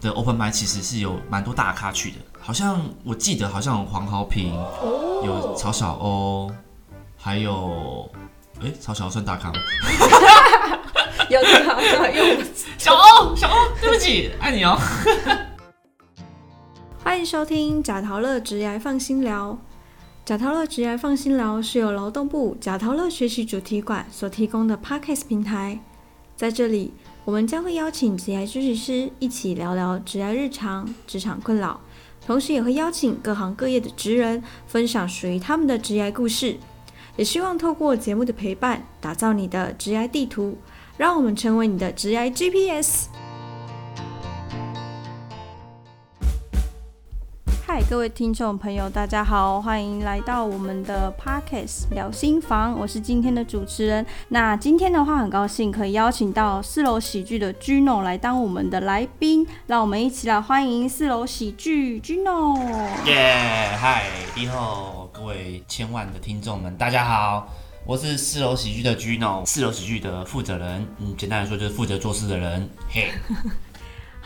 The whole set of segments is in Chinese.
的 open m i 其实是有蛮多大咖去的，好像我记得好像有黄豪平，有曹小欧，还有哎曹小欧算大咖吗？有的好像有。小欧小欧，对不起，爱你哦。欢迎收听贾陶乐直癌放心聊。贾陶乐直癌放心聊是由劳动部贾陶乐学习主题馆所提供的 Podcast 平台，在这里。我们将会邀请职业咨询师一起聊聊职业日常、职场困扰，同时也会邀请各行各业的职人分享属于他们的职业故事。也希望透过节目的陪伴，打造你的职业地图，让我们成为你的职业 GPS。嗨，各位听众朋友，大家好，欢迎来到我们的 Parkes 聊心房，我是今天的主持人。那今天的话，很高兴可以邀请到四楼喜剧的 Gino 来当我们的来宾，让我们一起来欢迎四楼喜剧 Gino。耶，嗨，你好，各位千万的听众们，大家好，我是四楼喜剧的 Gino，四楼喜剧的负责人，嗯，简单来说就是负责做事的人，嘿。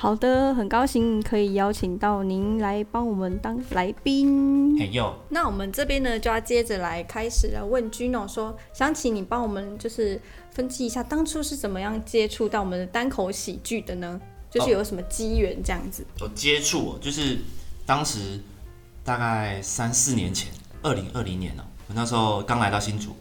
好的，很高兴可以邀请到您来帮我们当来宾。哎呦，那我们这边呢就要接着来开始来问 Gino 说，想请你帮我们就是分析一下当初是怎么样接触到我们的单口喜剧的呢？就是有什么机缘这样子？有接触哦就是当时大概三四年前，二零二零年哦，我那时候刚来到新竹，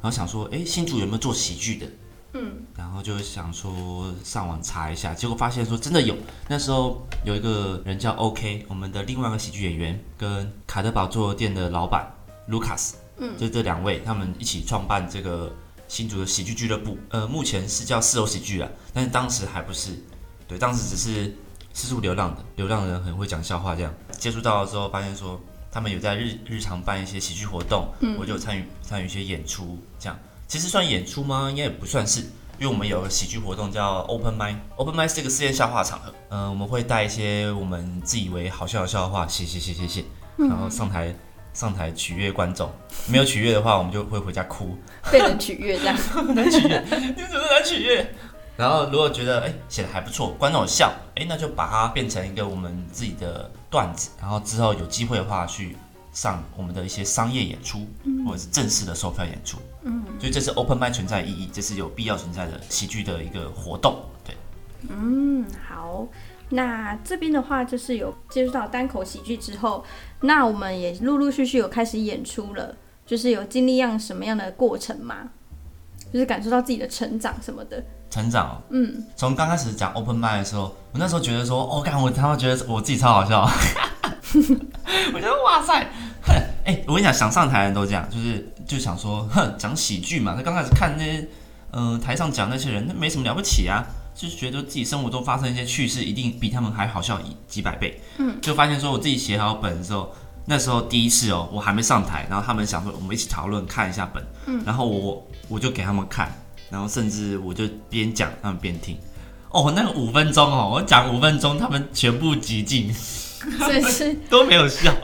然后想说，哎，新竹有没有做喜剧的？嗯，然后就想说上网查一下，结果发现说真的有。那时候有一个人叫 OK，我们的另外一个喜剧演员跟卡德堡桌店的老板 Lucas，嗯，就这两位，他们一起创办这个新竹的喜剧俱乐部。呃，目前是叫四楼喜剧啊，但是当时还不是，对，当时只是四处流浪的流浪人，很会讲笑话这样。接触到了之后，发现说他们有在日日常办一些喜剧活动，嗯，我就参与参与一些演出这样。其实算演出吗？应该也不算是，因为我们有个喜剧活动叫 Open Mind Open Mind 是一个试验笑话场合。嗯，我们会带一些我们自以为好笑的笑话，写写写写写，然后上台上台取悦观众。没有取悦的话，我们就会回家哭。被人取悦这样？难取悦？你怎么难取悦？然后如果觉得哎写的还不错，观众有笑，哎那就把它变成一个我们自己的段子。然后之后有机会的话去。上我们的一些商业演出，或者是正式的售票演出，嗯，所以这是 open m i 存在意义，这是有必要存在的喜剧的一个活动，对，嗯，好，那这边的话就是有接触到单口喜剧之后，那我们也陆陆续续有开始演出了，就是有经历样什么样的过程吗？就是感受到自己的成长什么的，成长，嗯，从刚开始讲 open m i 的时候，我那时候觉得说，哦，干，我他妈觉得我自己超好笑。我觉得哇塞，哼，哎，我跟你讲，想上台的人都这样，就是就想说，哼，讲喜剧嘛。他刚开始看那些，嗯，台上讲那些人，那没什么了不起啊，就是觉得自己生活中发生一些趣事，一定比他们还好笑一几百倍。嗯，就发现说我自己写好本的时候，那时候第一次哦，我还没上台，然后他们想说我们一起讨论看一下本，嗯，然后我我就给他们看，然后甚至我就边讲他们边听。哦，那个五分钟哦，我讲五分钟，他们全部极尽。所以是 都没有笑，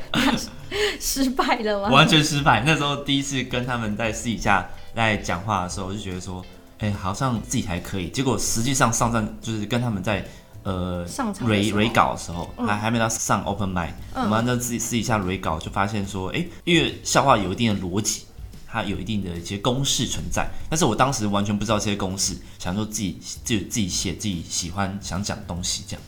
失败了吗？完全失败。那时候第一次跟他们在私底下在讲话的时候，我就觉得说，哎，好像自己还可以。结果实际上上站就是跟他们在呃上场蕊蕊稿的时候，还还没到上 open m i 我们在自己私底下蕊稿就发现说，哎，因为笑话有一定的逻辑，它有一定的一些公式存在。但是我当时完全不知道这些公式，想说自己就自己写自己喜欢想讲东西这样。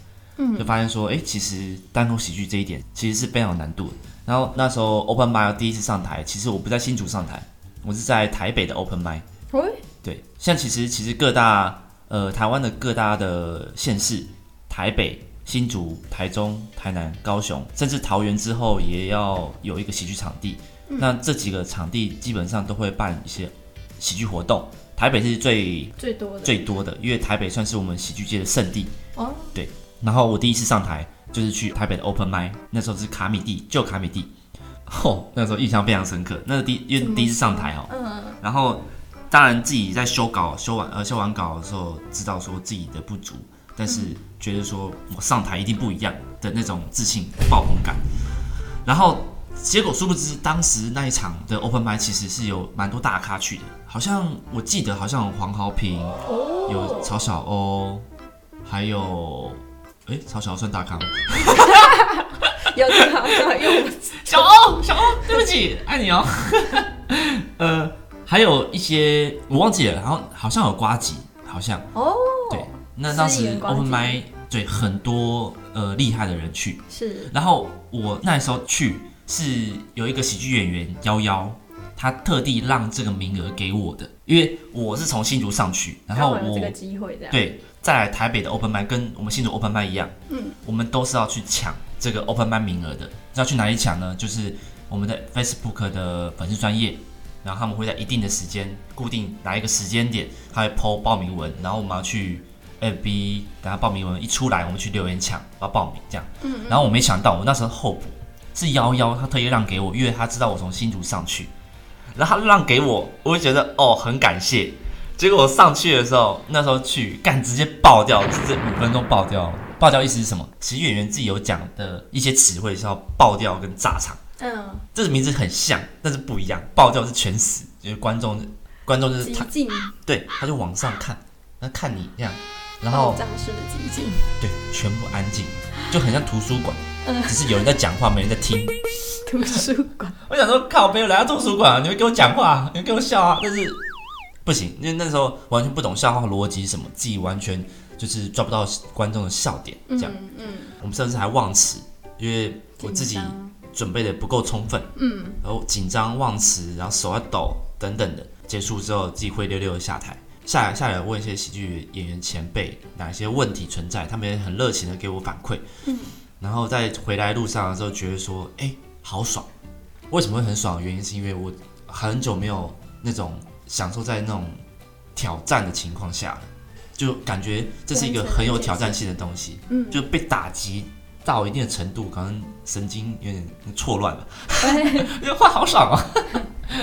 就发现说，哎，其实单口喜剧这一点其实是非常有难度的。然后那时候 Open m i 第一次上台，其实我不在新竹上台，我是在台北的 Open m i 对，像其实其实各大呃台湾的各大的县市，台北、新竹、台中、台南、高雄，甚至桃园之后也要有一个喜剧场地。那这几个场地基本上都会办一些喜剧活动。台北是最最多的最多的，因为台北算是我们喜剧界的圣地。哦，对。然后我第一次上台就是去台北的 Open m i 那时候是卡米蒂，就卡米蒂，哦，那时候印象非常深刻。那是第因为第一次上台哦，嗯，然后当然自己在修稿修完呃修完稿的时候，知道说自己的不足，但是觉得说我上台一定不一样的那种自信爆棚感。然后结果殊不知，当时那一场的 Open m i 其实是有蛮多大咖去的，好像我记得好像有黄豪平，有曹小欧，还有。哎，曹小算大咖吗？有的好像用小欧，小欧，对不起，爱你哦。呃，还有一些我忘记了，然后好像有瓜吉，好像哦，对，那当时 open m i 对很多呃厉害的人去，是，然后我那时候去是有一个喜剧演员幺幺，他特地让这个名额给我的，因为我是从新竹上去，然后我这个机会这样，对，再来台北的 open m i 跟我们新竹 open m i 一样，嗯，我们都是要去抢。这个 open man 名额的要去哪里抢呢？就是我们的 Facebook 的粉丝专业，然后他们会在一定的时间，固定哪一个时间点，他会 PO 报名文，然后我们要去 FB，等他报名文一出来，我们去留言抢，要报名这样。嗯。然后我没想到，我那时候候补是幺幺，他特意让给我，因为他知道我从新竹上去，然后他让给我，我就觉得哦很感谢。结果我上去的时候，那时候去干直接爆掉，这五分钟爆掉。爆掉意思是什么？其实演员自己有讲的一些词汇是要爆掉跟炸场。嗯，这个名字很像，但是不一样。爆掉是全死，就是观众，观众就是他，对，他就往上看，那看你这样，然后僵尸的寂静，对，全部安静，就很像图书馆，只是有人在讲话，没人在听。图书馆，我想说，靠，没有来到图书馆，你们给我讲话，你们给我笑啊，但是不行，因为那时候完全不懂笑话逻辑什么，自己完全。就是抓不到观众的笑点，这样，嗯，我们甚至还忘词，因为我自己准备的不够充分，嗯，然后紧张忘词，然后手在抖等等的，结束之后自己灰溜溜的下台，下来下来问一些喜剧演员前辈哪些问题存在，他们也很热情的给我反馈，嗯，然后在回来路上的时候觉得说，哎，好爽，为什么会很爽？原因是因为我很久没有那种享受在那种挑战的情况下。就感觉这是一个很有挑战性的东西，嗯，就被打击到一定的程度，可能神经有点错乱了，对，话好爽啊！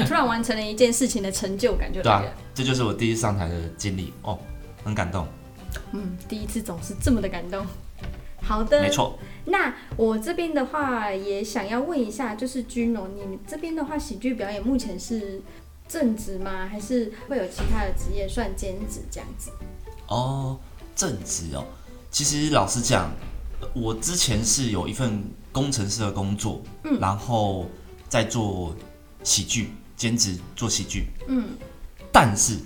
突然完成了一件事情的成就感就对啊这就是我第一次上台的经历哦，很感动。嗯，第一次总是这么的感动。好的，没错。那我这边的话也想要问一下，就是君龙，你们这边的话，喜剧表演目前是正职吗？还是会有其他的职业算兼职这样子？哦，正职哦，其实老实讲，我之前是有一份工程师的工作，嗯，然后在做喜剧兼职做喜剧，嗯，但是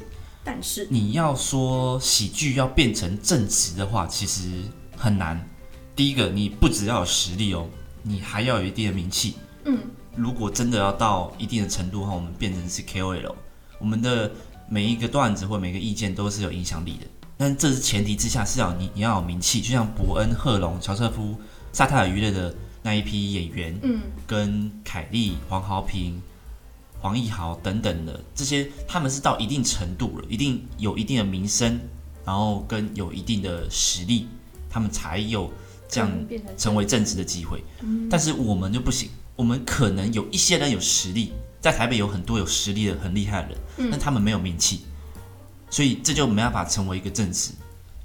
但是。你要说喜剧要变成正职的话，其实很难。第一个，你不只要有实力哦，你还要有一定的名气，嗯，如果真的要到一定的程度的话，我们变成是 KOL，我们的每一个段子或每个意见都是有影响力的。但这是前提之下，是要你你要有名气，就像伯恩、贺龙、乔瑟夫、萨泰尔娱乐的那一批演员，嗯，跟凯利、黄豪平、黄义豪等等的这些，他们是到一定程度了，一定有一定的名声，然后跟有一定的实力，他们才有这样成为正职的机会。嗯但是我们就不行，我们可能有一些人有实力，在台北有很多有实力的很厉害的人，但他们没有名气。所以这就没办法成为一个正职，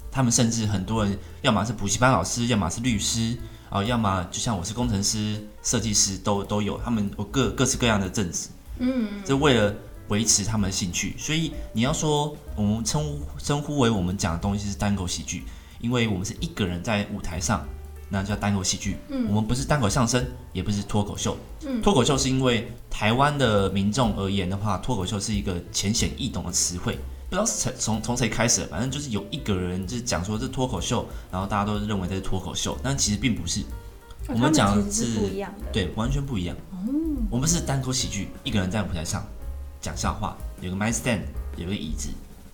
他们甚至很多人，要么是补习班老师，要么是律师，啊，要么就像我是工程师、设计师，都都有，他们有各各式各样的正职，嗯，这为了维持他们的兴趣。所以你要说我们称呼称呼为我们讲的东西是单口喜剧，因为我们是一个人在舞台上，那叫单口喜剧。嗯，我们不是单口相声，也不是脱口秀。嗯，脱口秀是因为台湾的民众而言的话，脱口秀是一个浅显易懂的词汇。不知道是从从谁开始，反正就是有一个人就是讲说这脱口秀，然后大家都认为这是脱口秀，但其实并不是。我们讲的是对，完全不一样。我们是单口喜剧，一个人在舞台上讲笑话，有个 mic stand，有个椅子，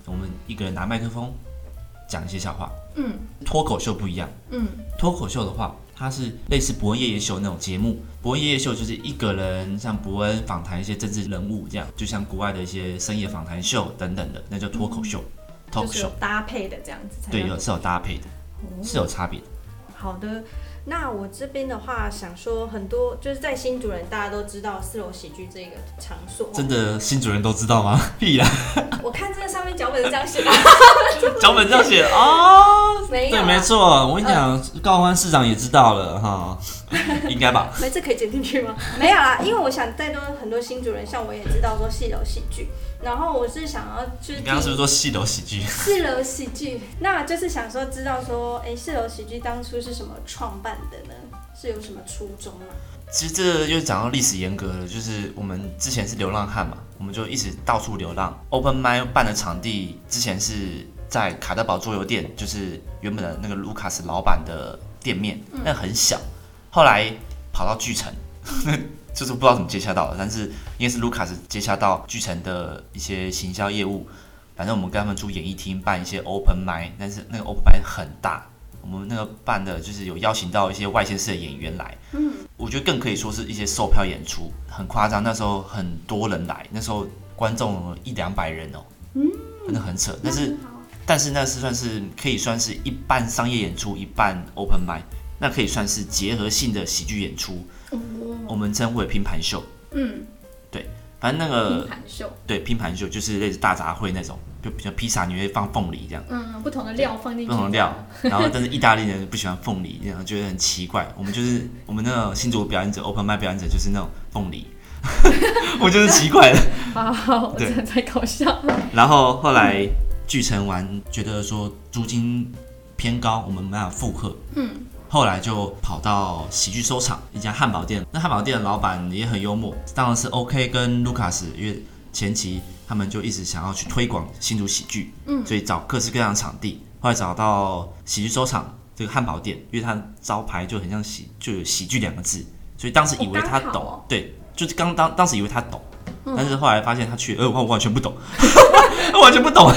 我们一个人拿麦克风讲一些笑话。嗯，脱口秀不一样。嗯，脱口秀的话。它是类似伯恩夜夜秀那种节目，伯恩夜夜秀就是一个人像伯恩访谈一些政治人物这样，就像国外的一些深夜访谈秀等等的，那叫脱口秀。脱口秀搭配的这样子，对，有是有搭配的，是有差别的。好的，那我这边的话，想说很多就是在新主人，大家都知道四楼喜剧这个场所。真的新主人都知道吗？屁啦！我看这个上面脚本是这样写的。脚本这样写啊？没有。对，没错。我跟你讲，高欢市长也知道了哈，应该吧？没，这可以剪进去吗？没有啦，因为我想再多很多新主人，像我也知道说四楼喜剧，然后我是想要就是。你刚刚是不是说四楼喜剧？四楼喜剧，那就是想说知道说，哎，四楼喜剧当初是什么创办？的呢，是有什么初衷吗？其实这又讲到历史严格了，就是我们之前是流浪汉嘛，我们就一直到处流浪。Open m i 办的场地之前是在卡德堡桌游店，就是原本的那个卢卡斯老板的店面，那很小。后来跑到巨城，就是不知道怎么接洽到的，但是因为是卢卡斯接洽到巨城的一些行销业务，反正我们跟他们出演艺厅办一些 Open m i 但是那个 Open m i 很大。我们那个办的就是有邀请到一些外县市的演员来，嗯，我觉得更可以说是一些售票演出，很夸张。那时候很多人来，那时候观众一两百人哦，嗯，真的很扯。但是，但是那是算是可以算是一半商业演出，一半 open m i 那可以算是结合性的喜剧演出。我们称为拼盘秀，嗯，对，反正那个拼盘秀，对，拼盘秀就是类似大杂烩那种。就比较披萨，你会放凤梨这样，嗯，不同的料放进去，不同的料，然后但是意大利人不喜欢凤梨，然后觉得很奇怪。我们就是我们那个新竹表演者，open i 表演者就是那种凤梨，我就是奇怪的，好，对，太搞笑。然后后来聚成完，觉得说租金偏高，我们没有负荷，嗯，后来就跑到喜剧收场一家汉堡店，那汉堡店的老板也很幽默，当然是 OK 跟 Lucas，，因为前期。他们就一直想要去推广新竹喜剧，嗯，所以找各式各样的场地，后来找到喜剧收场这个汉堡店，因为它招牌就很像喜，就有喜剧两个字，所以当时以为他懂，对，就是刚当当时以为他懂，但是后来发现他去，呃，我完全不懂，完全不懂，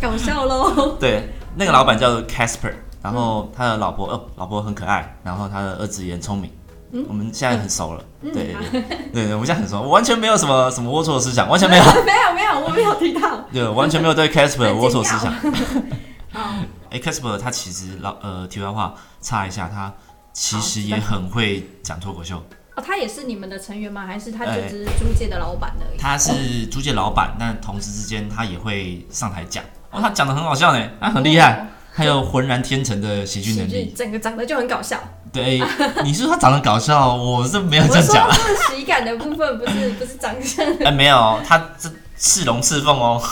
搞笑喽。对，那个老板叫做 Casper，然后他的老婆，呃，老婆很可爱，然后他的儿子也很聪明。嗯我们现在很熟了，对对 对，我们现在很熟，我完全没有什么什么龌龊的思想，完全没有，没有没有，我没有提到，对，完全没有对 Casper 龌龊思想。哎，Casper 他其实老呃，题外话插一下，他其实也很会讲脱口秀。哦，他也是你们的成员吗？还是他就只是租界的老板而已？他是租界老板，但同时之间他也会上台讲。哦，他讲的很好笑呢，他很厉害。还有浑然天成的喜剧能力，整个长得就很搞笑。对，你说他长得搞笑，我是没有这样讲。我说喜感的部分不是 不是长相。哎，没有，他这刺龙刺凤哦，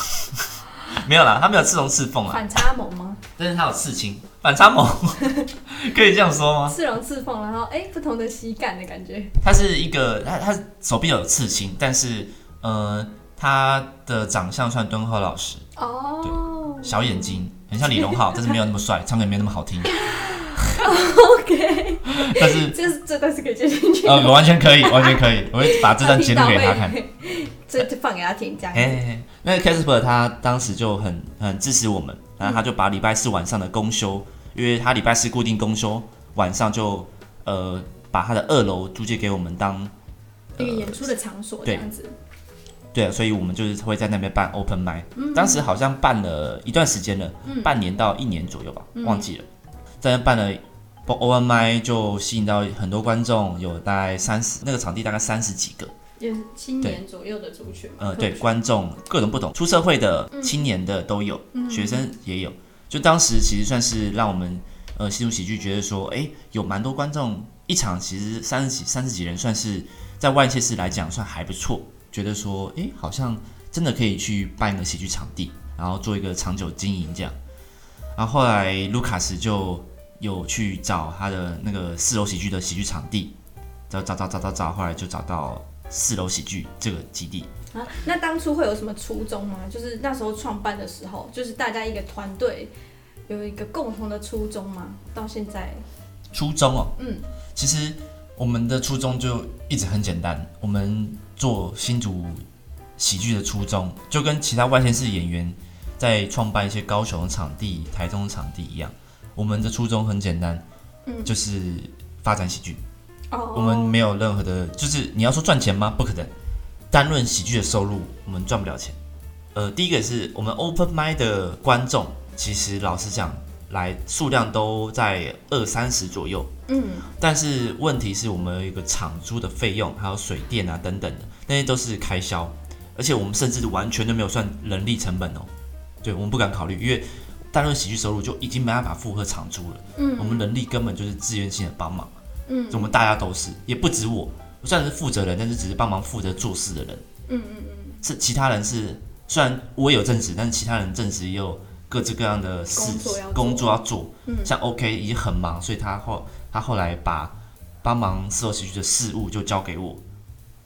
没有啦，他没有刺龙刺凤啊。反差萌吗？但是他有刺青，反差萌，可以这样说吗？刺龙刺凤，然后哎，不同的喜感的感觉。他是一个，他他手臂有刺青，但是呃，他的长相算敦厚老实哦，对，小眼睛。很像李荣浩，但是没有那么帅，唱歌也没那么好听。OK，但是这是这段是可以接进去。呃，完全可以，完全可以，我会把这段截录给他看。这就放给他听，这样。哎，那 Casper 他当时就很很支持我们，然后他就把礼拜四晚上的公休，因为他礼拜四固定公休，晚上就呃把他的二楼租借给我们当一个演出的场所，这样子。对，所以我们就是会在那边办 open m i 当时好像办了一段时间了，半年到一年左右吧，忘记了。在那办了 open m i 就吸引到很多观众，有大概三十，那个场地大概三十几个，也是青年左右的族群。呃，对，观众各种不同，出社会的、青年的都有，学生也有。就当时其实算是让我们呃新竹喜剧觉得说，哎，有蛮多观众，一场其实三十几、三十几人，算是在外界市来讲算还不错。觉得说，哎，好像真的可以去办一个喜剧场地，然后做一个长久经营这样。然后后来卢卡斯就有去找他的那个四楼喜剧的喜剧场地，找找找找找找，后来就找到四楼喜剧这个基地。啊，那当初会有什么初衷吗？就是那时候创办的时候，就是大家一个团队有一个共同的初衷吗？到现在，初衷哦，嗯，其实我们的初衷就一直很简单，我们。做新竹喜剧的初衷，就跟其他外县市演员在创办一些高雄的场地、台中的场地一样。我们的初衷很简单，嗯，就是发展喜剧。哦，我们没有任何的，就是你要说赚钱吗？不可能。单论喜剧的收入，我们赚不了钱。呃，第一个是我们 Open m i 的观众，其实老实讲，来数量都在二三十左右。嗯，但是问题是我们有一个场租的费用，还有水电啊等等的，那些都是开销，而且我们甚至完全都没有算人力成本哦。对，我们不敢考虑，因为单论喜剧收入就已经没办法负荷场租了。嗯，我们人力根本就是自愿性的帮忙。嗯，我们大家都是，也不止我，我算是负责人，但是只是帮忙负责做事的人。嗯嗯嗯，是其他人是，虽然我有正职，但是其他人正职也有各式各样的事工作要做。嗯，像 OK 已经很忙，所以他后他后来把帮忙四楼喜剧的事务就交给我，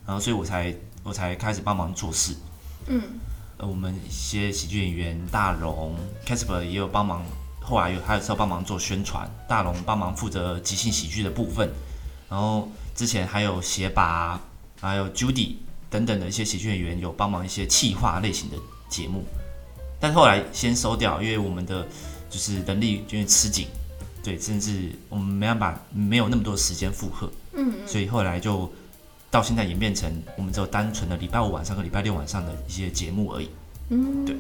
然后所以我才我才开始帮忙做事。嗯，呃，我们一些喜剧演员大龙 Casper 也有帮忙。后来有还有时候帮忙做宣传，大龙帮忙负责即兴喜剧的部分，然后之前还有鞋拔，还有 Judy 等等的一些喜剧演员有帮忙一些气化类型的节目，但后来先收掉，因为我们的就是能力有点吃紧，对，甚至我们没办法没有那么多时间负荷，嗯，所以后来就到现在演变成我们只有单纯的礼拜五晚上和礼拜六晚上的一些节目而已，嗯，对。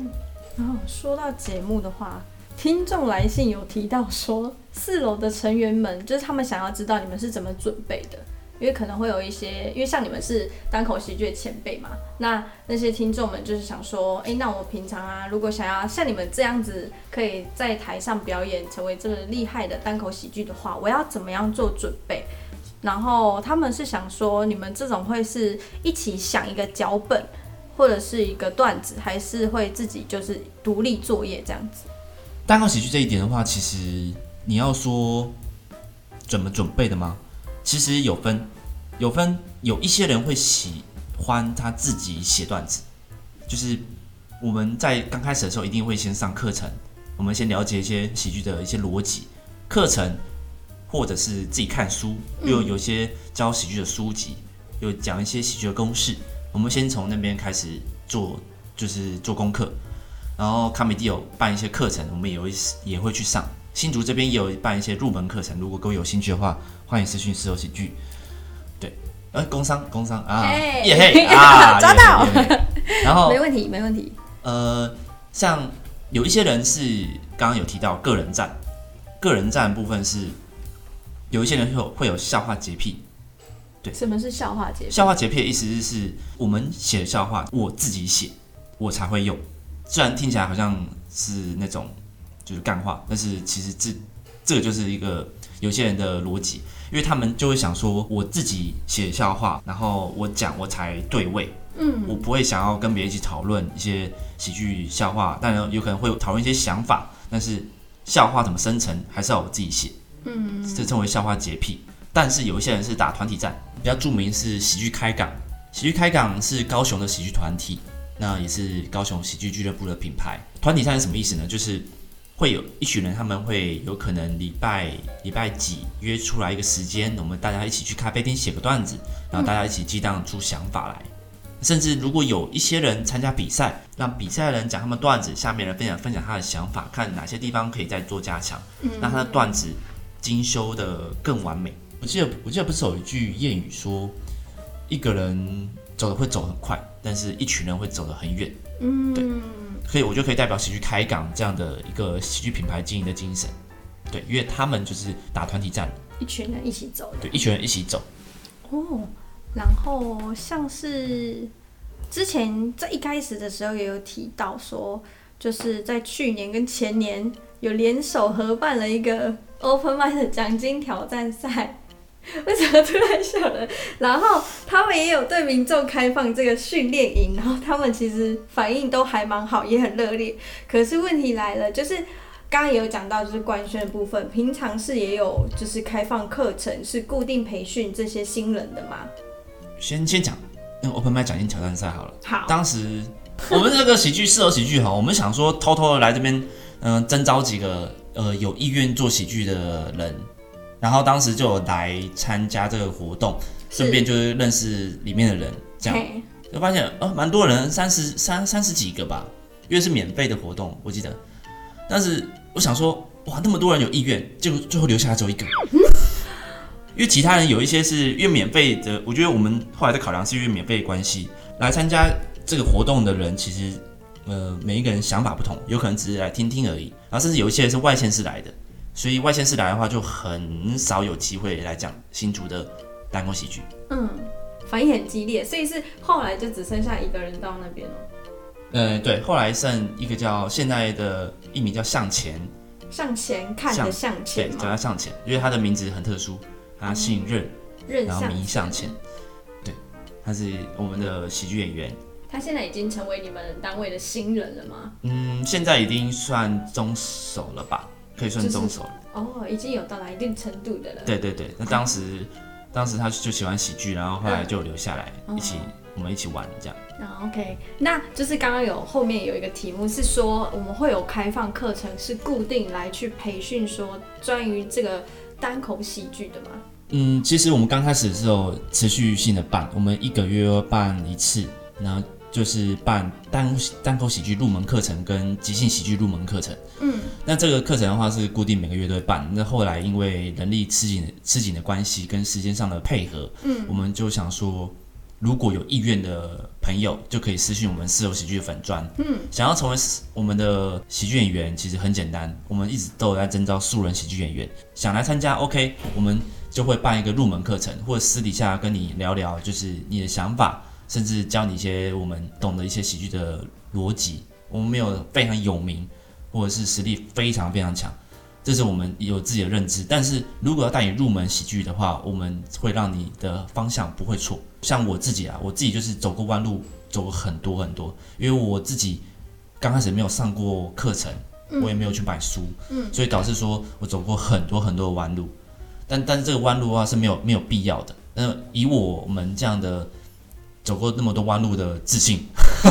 然后说到节目的话。听众来信有提到说，四楼的成员们就是他们想要知道你们是怎么准备的，因为可能会有一些，因为像你们是单口喜剧的前辈嘛，那那些听众们就是想说，哎，那我平常啊，如果想要像你们这样子可以在台上表演，成为这个厉害的单口喜剧的话，我要怎么样做准备？然后他们是想说，你们这种会是一起想一个脚本，或者是一个段子，还是会自己就是独立作业这样子？单口喜剧这一点的话，其实你要说怎么准备的吗？其实有分，有分，有一些人会喜欢他自己写段子，就是我们在刚开始的时候一定会先上课程，我们先了解一些喜剧的一些逻辑，课程或者是自己看书，又有些教喜剧的书籍，有讲一些喜剧的公式，我们先从那边开始做，就是做功课。然后卡米蒂有办一些课程，我们也会也会去上。新竹这边也有办一些入门课程，如果各位有兴趣的话，欢迎私讯四楼喜剧。对，呃，工商工商啊，耶嘿 啊，抓到。然后 没问题没问题。呃，像有一些人是刚刚有提到个人战，个人战部分是有一些人会有会有笑话洁癖。对，什么是笑话洁？笑话洁癖的意思是，我们写的笑话我自己写，我才会用。虽然听起来好像是那种就是干话，但是其实这这个就是一个有些人的逻辑，因为他们就会想说，我自己写笑话，然后我讲我才对位，嗯，我不会想要跟别人一起讨论一些喜剧笑话，当然有可能会讨论一些想法，但是笑话怎么生成还是要我自己写，嗯，这称为笑话洁癖。但是有一些人是打团体战，比较著名是喜剧开港，喜剧开港是高雄的喜剧团体。那也是高雄喜剧俱乐部的品牌。团体战是什么意思呢？就是会有一群人，他们会有可能礼拜礼拜几约出来一个时间，我们大家一起去咖啡厅写个段子，然后大家一起激荡出想法来。甚至如果有一些人参加比赛，让比赛的人讲他们段子，下面人分享分享他的想法，看哪些地方可以再做加强，让他的段子精修的更完美。我记得我记得不是有一句谚语说，一个人走的会走很快。但是一群人会走得很远，嗯，对，所以我就可以代表喜剧开港这样的一个喜剧品牌经营的精神，对，因为他们就是打团体战，一群人一起走，对，一群人一起走。哦，然后像是之前在一开始的时候也有提到说，就是在去年跟前年有联手合办了一个 Open m i 的奖金挑战赛。为什么突然笑了？然后他们也有对民众开放这个训练营，然后他们其实反应都还蛮好，也很热烈。可是问题来了，就是刚刚也有讲到，就是官宣的部分，平常是也有就是开放课程，是固定培训这些新人的吗？先先讲用 Open m i 奖金挑战赛好了。好，当时我们这个喜剧适合喜剧哈，我们想说偷偷的来这边，嗯，征招几个呃有意愿做喜剧的人。然后当时就有来参加这个活动，顺便就是认识里面的人，这样。就发现哦，蛮多人，三十三三十几个吧，因为是免费的活动，我记得。但是我想说，哇，那么多人有意愿，就最后留下来只有一个，因为其他人有一些是因为免费的，我觉得我们后来的考量是因为免费的关系来参加这个活动的人，其实呃每一个人想法不同，有可能只是来听听而已，然后甚至有一些是外县市来的。所以外县市来的话，就很少有机会来讲新竹的单口喜剧。嗯，反应很激烈，所以是后来就只剩下一个人到那边了。呃，对，后来剩一个叫现在的艺名叫向前，向前看的向前对，叫他向前，因为他的名字很特殊，他姓任，任然后名向向前，对，他是我们的喜剧演员。他现在已经成为你们单位的新人了吗？嗯，现在已经算中手了吧？可以算中手了。哦，已经有到达一定程度的了。对对对，那当时，当时他就喜欢喜剧，然后后来就留下来一起，我们一起玩这样。啊，OK，那就是刚刚有后面有一个题目是说，我们会有开放课程，是固定来去培训说关于这个单口喜剧的吗？嗯，其实我们刚开始的时候持续性的办，我们一个月办一次，然后就是办单单口喜剧入门课程跟即兴喜剧入门课程。嗯，那这个课程的话是固定每个月都会办。那后来因为人力吃紧吃紧的关系跟时间上的配合，嗯，我们就想说，如果有意愿的朋友，就可以私信我们四楼喜剧的粉砖。嗯，想要成为我们的喜剧演员，其实很简单，我们一直都有在征招素人喜剧演员，想来参加，OK，我们就会办一个入门课程，或者私底下跟你聊聊，就是你的想法，甚至教你一些我们懂得一些喜剧的逻辑。我们没有非常有名，或者是实力非常非常强，这是我们有自己的认知。但是如果要带你入门喜剧的话，我们会让你的方向不会错。像我自己啊，我自己就是走过弯路，走过很多很多，因为我自己刚开始没有上过课程，我也没有去买书，嗯所以导致说我走过很多很多的弯路。但但是这个弯路的话是没有没有必要的。那以我们这样的走过那么多弯路的自信，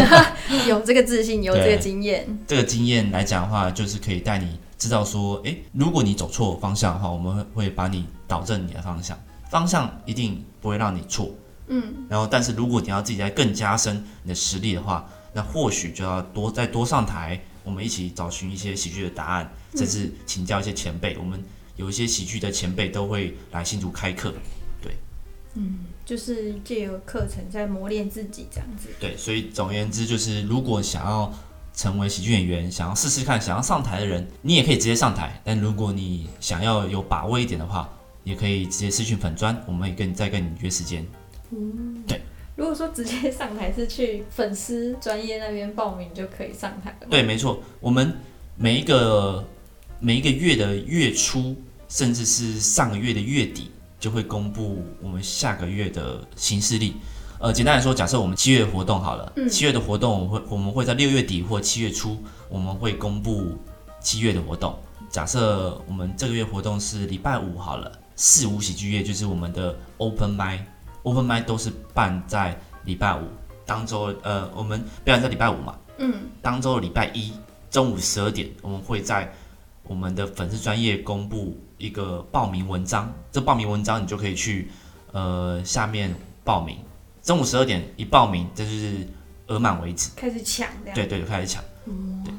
有这个自信，有这个经验。这个经验来讲的话，就是可以带你知道说，诶，如果你走错方向的话，我们会会把你导正你的方向，方向一定不会让你错。嗯，然后，但是如果你要自己再更加深你的实力的话，那或许就要多再多上台，我们一起找寻一些喜剧的答案，甚至请教一些前辈。我们有一些喜剧的前辈都会来新竹开课，就是借由课程在磨练自己这样子。对，所以总而言之，就是如果想要成为喜剧演员，想要试试看，想要上台的人，你也可以直接上台。但如果你想要有把握一点的话，也可以直接私讯粉砖，我们也跟再跟你约时间。嗯，对如果说直接上台是去粉丝专业那边报名就可以上台了，对，没错，我们每一个每一个月的月初，甚至是上个月的月底，就会公布我们下个月的行事历。呃，简单来说，假设我们七月活动好了，嗯七月的活动我们会我们会在六月底或七月初，我们会公布七月的活动。假设我们这个月活动是礼拜五好了，四五喜剧月就是我们的 open m i open m i 都是办在礼拜五当周，呃，我们表演在礼拜五嘛，嗯，当周的礼拜一中午十二点，我们会在我们的粉丝专业公布一个报名文章。这报名文章你就可以去呃下面报名。中午十二点一报名，这就是额满为止。开始抢的。对对，就开始抢。对，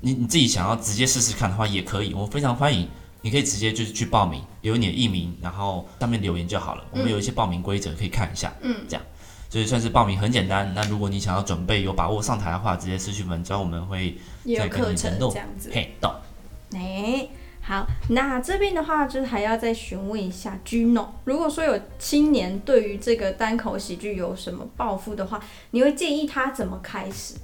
你你自己想要直接试试看的话也可以，我非常欢迎。你可以直接就是去报名，留你的艺名，然后上面留言就好了。我们有一些报名规则可以看一下。嗯，这样，所以算是报名很简单。那如果你想要准备有把握上台的话，直接私讯文章，我们会再跟你联络这样子。嘿懂。哎、好，那这边的话就是还要再询问一下 Gino，如果说有青年对于这个单口喜剧有什么抱负的话，你会建议他怎么开始？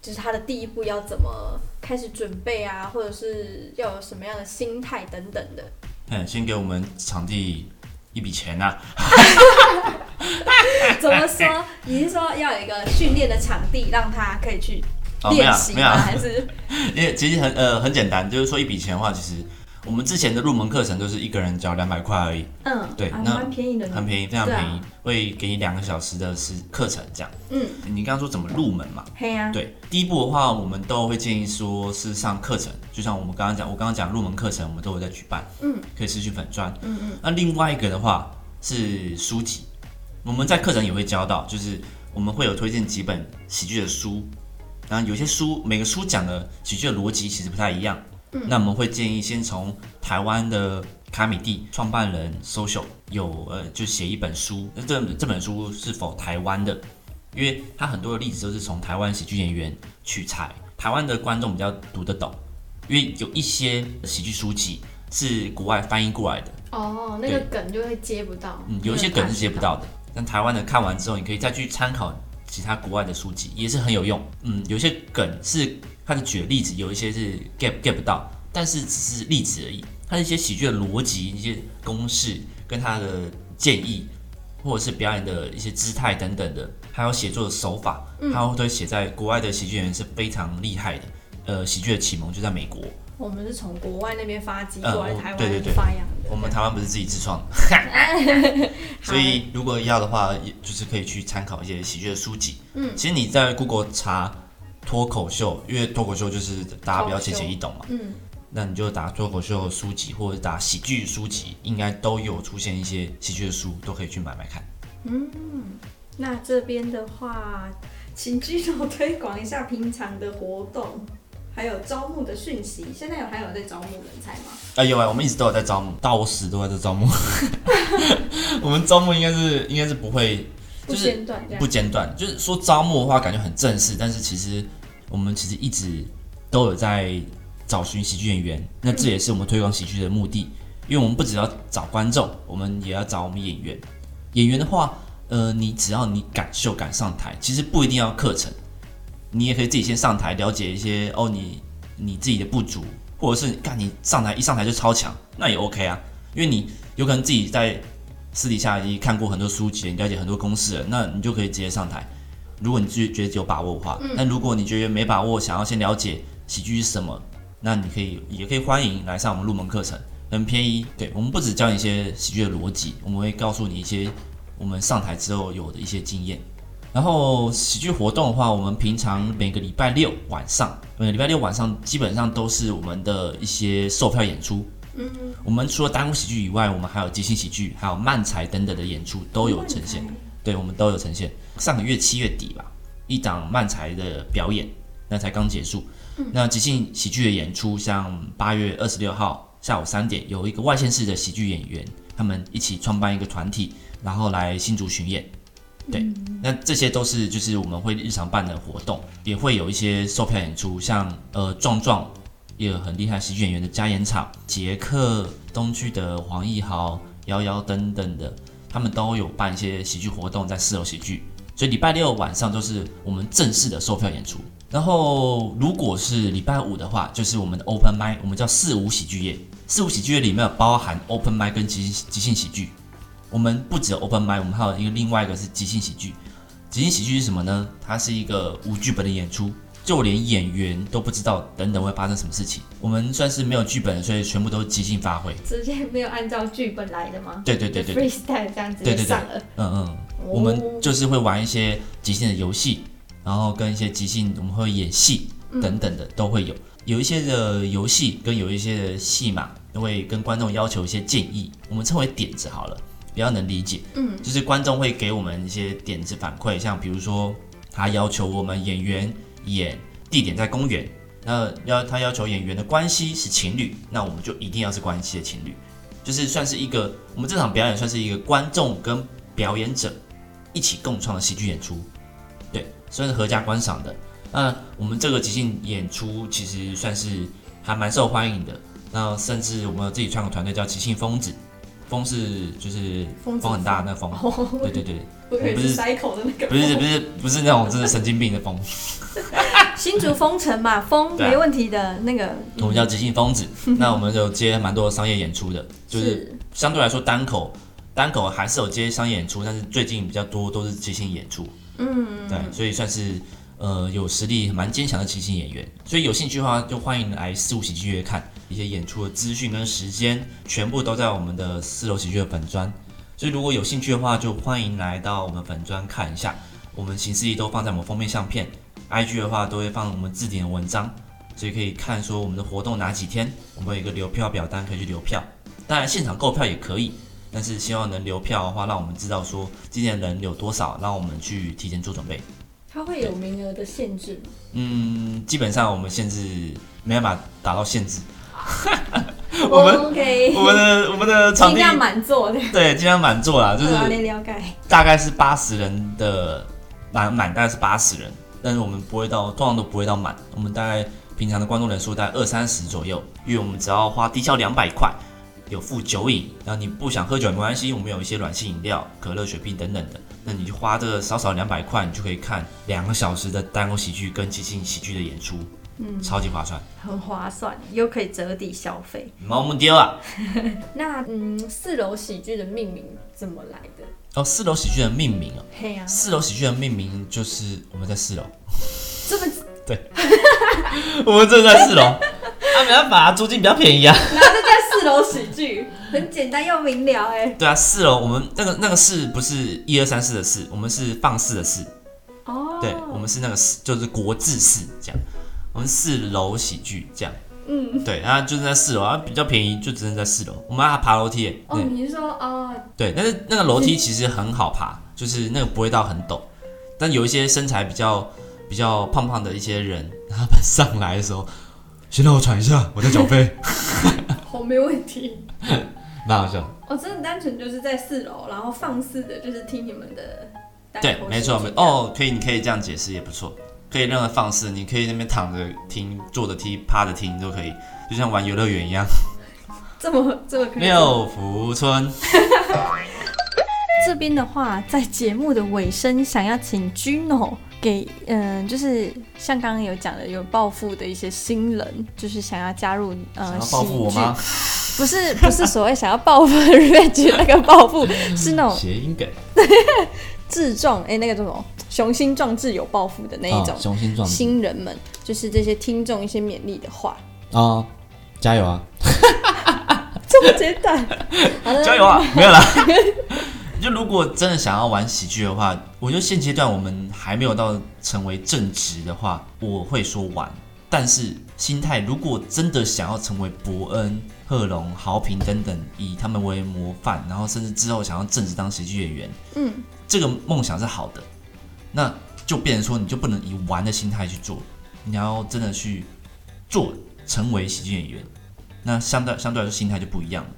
就是他的第一步要怎么开始准备啊，或者是要有什么样的心态等等的。嗯，先给我们场地一笔钱啊、怎么说？你是说要有一个训练的场地，让他可以去哦，没有没有啊，还是？因为其实很呃很简单，就是说一笔钱的话，其实我们之前的入门课程都是一个人交两百块而已，嗯，啊对那蛮便宜的，很便宜，非常便宜，会给你两个小时的时课程这样。嗯，你刚刚说怎么入门嘛？对，第一步的话，我们都会建议说是上课程，就像我们刚刚讲，我刚刚讲入门课程，我们都有在举办，嗯，可以失去粉砖。嗯嗯。那另外一个的话是书籍，我们在课程也会教到，就是我们会有推荐几本喜剧的书，然后有些书每个书讲的喜剧的逻辑其实不太一样，嗯，那我们会建议先从台湾的卡米蒂创办人 social 有呃就写一本书，那这这本书是否台湾的？因为他很多的例子都是从台湾喜剧演员取材，台湾的观众比较读得懂，因为有一些喜剧书籍是国外翻译过来的。哦，那个梗就会接不到。嗯，有一些梗是接不到的。但台湾的看完之后，你可以再去参考其他国外的书籍，也是很有用。嗯，有些梗是他的举的例子，有一些是 get get 不到，但是只是例子而已。他的一些喜剧的逻辑、一些公式跟他的建议，或者是表演的一些姿态等等的，还有写作的手法，他都会写在国外的喜剧演员是非常厉害的。呃，喜剧的启蒙就在美国。我们是从国外那边发迹过来台湾对发扬的。我们台湾不是自己自创，所以如果要的话，也就是可以去参考一些喜剧的书籍。嗯，其实你在 Google 查脱口秀，因为脱口秀就是大家比较浅显易懂嘛。嗯，那你就打脱口秀书籍或者打喜剧书籍，应该都有出现一些喜剧的书，都可以去买买看。嗯，那这边的话，请举手推广一下平常的活动。还有招募的讯息，现在有还有在招募人才吗？哎有啊，我们一直都有在招募，到我死都在招募。我们招募应该是应该是不会，不间断，不间断。就是说招募的话，感觉很正式，但是其实我们其实一直都有在找寻喜剧演员。那这也是我们推广喜剧的目的，因为我们不只要找观众，我们也要找我们演员。演员的话，呃，你只要你敢秀敢上台，其实不一定要课程。你也可以自己先上台了解一些哦，你你自己的不足，或者是看你上台一上台就超强，那也 OK 啊，因为你有可能自己在私底下已经看过很多书籍，你了解很多公式了，那你就可以直接上台。如果你觉觉得有把握的话，那如果你觉得没把握，想要先了解喜剧是什么，那你可以也可以欢迎来上我们入门课程，很便宜。对我们不只教你一些喜剧的逻辑，我们会告诉你一些我们上台之后有的一些经验。然后喜剧活动的话，我们平常每个礼拜六晚上，每个礼拜六晚上基本上都是我们的一些售票演出。嗯，我们除了单口喜剧以外，我们还有即兴喜剧，还有漫才等等的演出都有呈现。对，我们都有呈现。上个月七月底吧，一档漫才的表演，那才刚结束。那即兴喜剧的演出，像八月二十六号下午三点，有一个外县市的喜剧演员，他们一起创办一个团体，然后来新竹巡演。对，那这些都是就是我们会日常办的活动，也会有一些售票演出，像呃壮壮，也有很厉害喜剧演员的加演场，杰克东区的黄义豪、瑶瑶等等的，他们都有办一些喜剧活动在四楼喜剧，所以礼拜六晚上都是我们正式的售票演出。然后如果是礼拜五的话，就是我们的 open m i 我们叫四五喜剧夜，四五喜剧夜里面有包含 open m i 跟即即兴喜剧。我们不止 open m i 我们还有一个另外一个是即兴喜剧。即兴喜剧是什么呢？它是一个无剧本的演出，就连演员都不知道等等会发生什么事情。我们算是没有剧本，所以全部都是即兴发挥。直接没有按照剧本来的吗？对对对对，freestyle 这样子上了。嗯嗯，我们就是会玩一些即兴的游戏，然后跟一些即兴，我们会演戏等等的都会有。有一些的游戏跟有一些的戏码，都会跟观众要求一些建议，我们称为点子好了。比较能理解，嗯，就是观众会给我们一些点子反馈，像比如说他要求我们演员演地点在公园，那要他要求演员的关系是情侣，那我们就一定要是关系的情侣，就是算是一个我们这场表演算是一个观众跟表演者一起共创的喜剧演出，对，算是合家观赏的。那我们这个即兴演出其实算是还蛮受欢迎的，那甚至我们自己创个团队叫即兴疯子。风是就是风很大那风，对对对，不是塞口的那个，不是不是不是那种真的神经病的风。新竹风城嘛，风没问题的那个。我们叫即兴疯子，那我们有接蛮多商业演出的，就是相对来说单口单口还是有接商业演出，但是最近比较多都是即兴演出。嗯，对，所以算是呃有实力蛮坚强的即兴演员，所以有兴趣的话就欢迎来四五喜剧乐看。一些演出的资讯跟时间，全部都在我们的四楼喜剧的粉砖，所以如果有兴趣的话，就欢迎来到我们粉砖看一下。我们形式一都放在我们封面相片，IG 的话都会放我们置顶的文章，所以可以看说我们的活动哪几天，我们有一个留票表单可以去留票。当然现场购票也可以，但是希望能留票的话，让我们知道说今天人有多少，让我们去提前做准备。它会有名额的限制吗？嗯，基本上我们限制没办法达到限制。我们我们的我们的场地尽量满座的，对，尽量满座啦，就是大概是八十人的满满，大概是八十人，但是我们不会到，通常都不会到满，我们大概平常的观众人数在二三十左右，因为我们只要花低消两百块，有附酒饮，然后你不想喝酒没关系，我们有一些软性饮料、可乐、雪碧等等的，那你就花这个少少两百块，你就可以看两个小时的单口喜剧跟即兴喜剧的演出，嗯，超级划算，很划算，又可以折抵消费，毛木丢啊！那嗯，四楼喜剧的命名怎么来的？哦，四楼喜剧的命名啊，四楼喜剧的命名就是我们在四楼，这么 对，我们正在四楼，啊，没办法，租金比较便宜啊。然后就在四楼喜剧，很简单又明了哎。对啊，四楼我们那个那个四不是一二三四的四，我们是放肆的四。哦。对，我们是那个四，就是国字四这样。我们四楼喜剧这样。嗯。对，然后就是在四楼啊，比较便宜，就只能在四楼。我们还爬楼梯。哦，你是说哦？对，但是那个楼梯其实很好爬，就是那个不会到很陡，但有一些身材比较。比较胖胖的一些人，他们上来的时候，先让我喘一下，我在缴费。好，没问题。蛮好笑。哦，真的单纯就是在四楼，然后放肆的，就是听你们的。对，没错，没哦，可以，你可以这样解释也不错，可以任何放肆，你可以那边躺着听，坐着听，趴着听都可以，就像玩游乐园一样。这么这么可以。六福村。这边的话，在节目的尾声，想要请 Gino。给嗯，就是像刚刚有讲的，有暴富的一些新人，就是想要加入呃喜剧，不是不是所谓想要暴富的 rich 那个暴富，是那种谐音梗，自重哎，那个叫什么雄心壮志有抱负的那一种雄心壮志。新人们，就是这些听众一些勉励的话。啊，加油啊，这么简单，加油啊，没有啦。就如果真的想要玩喜剧的话，我觉得现阶段我们还没有到成为正职的话，我会说玩。但是心态，如果真的想要成为伯恩、贺龙、豪平等等，以他们为模范，然后甚至之后想要正职当喜剧演员，嗯，这个梦想是好的，那就变成说你就不能以玩的心态去做，你要真的去做，成为喜剧演员，那相对相对来说心态就不一样了。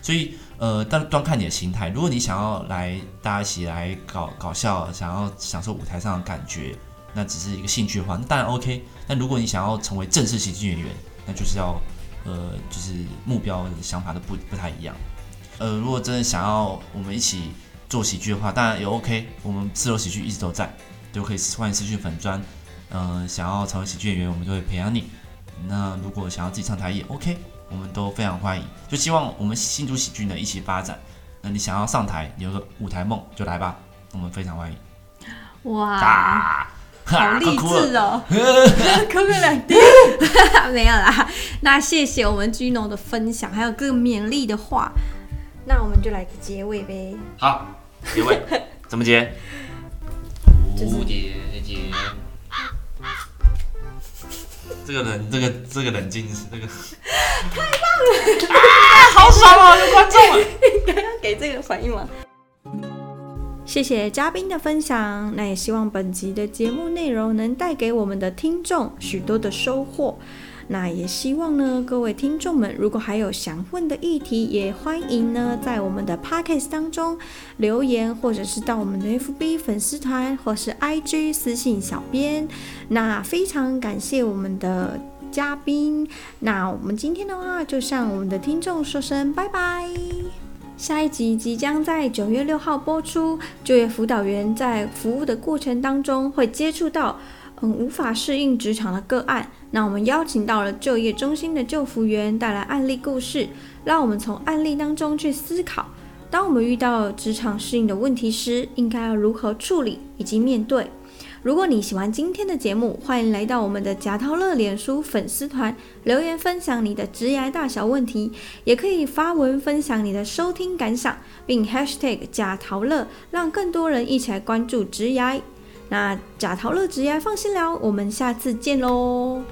所以。呃，但端看你的心态。如果你想要来大家一起来搞搞笑，想要享受舞台上的感觉，那只是一个兴趣的话，那当然 OK。但如果你想要成为正式喜剧演员，那就是要呃，就是目标想法都不不太一样。呃，如果真的想要我们一起做喜剧的话，当然也 OK。我们四楼喜剧一直都在，就可以欢迎私讯粉砖。嗯，想要成为喜剧演员，我们就会培养你。那如果想要自己上台也 OK。我们都非常欢迎，就希望我们新竹喜剧呢一起发展。那你想要上台，有个舞台梦就来吧，我们非常欢迎。哇，好励志哦！哭个两滴，没有啦。那谢谢我们 Gino 的分享，还有更勉励的话。那我们就来个结尾呗。好，结尾 怎么结？蝴蝶结。这个人，这个这个冷静，这个太棒了，好爽哦！有观众啊，应该要给这个反应吗？谢谢嘉宾的分享，那也希望本集的节目内容能带给我们的听众许多的收获。那也希望呢，各位听众们，如果还有想问的议题，也欢迎呢在我们的 podcast 当中留言，或者是到我们的 FB 粉丝团或是 IG 私信小编。那非常感谢我们的嘉宾。那我们今天的话，就向我们的听众说声拜拜。下一集即将在九月六号播出，就业辅导员在服务的过程当中会接触到。嗯，无法适应职场的个案，那我们邀请到了就业中心的救服员带来案例故事，让我们从案例当中去思考，当我们遇到职场适应的问题时，应该要如何处理以及面对。如果你喜欢今天的节目，欢迎来到我们的贾涛乐脸书粉丝团留言分享你的职涯大小问题，也可以发文分享你的收听感想，并 #hashtag 贾涛乐，让更多人一起来关注职涯。那假陶乐职业放心聊，我们下次见喽。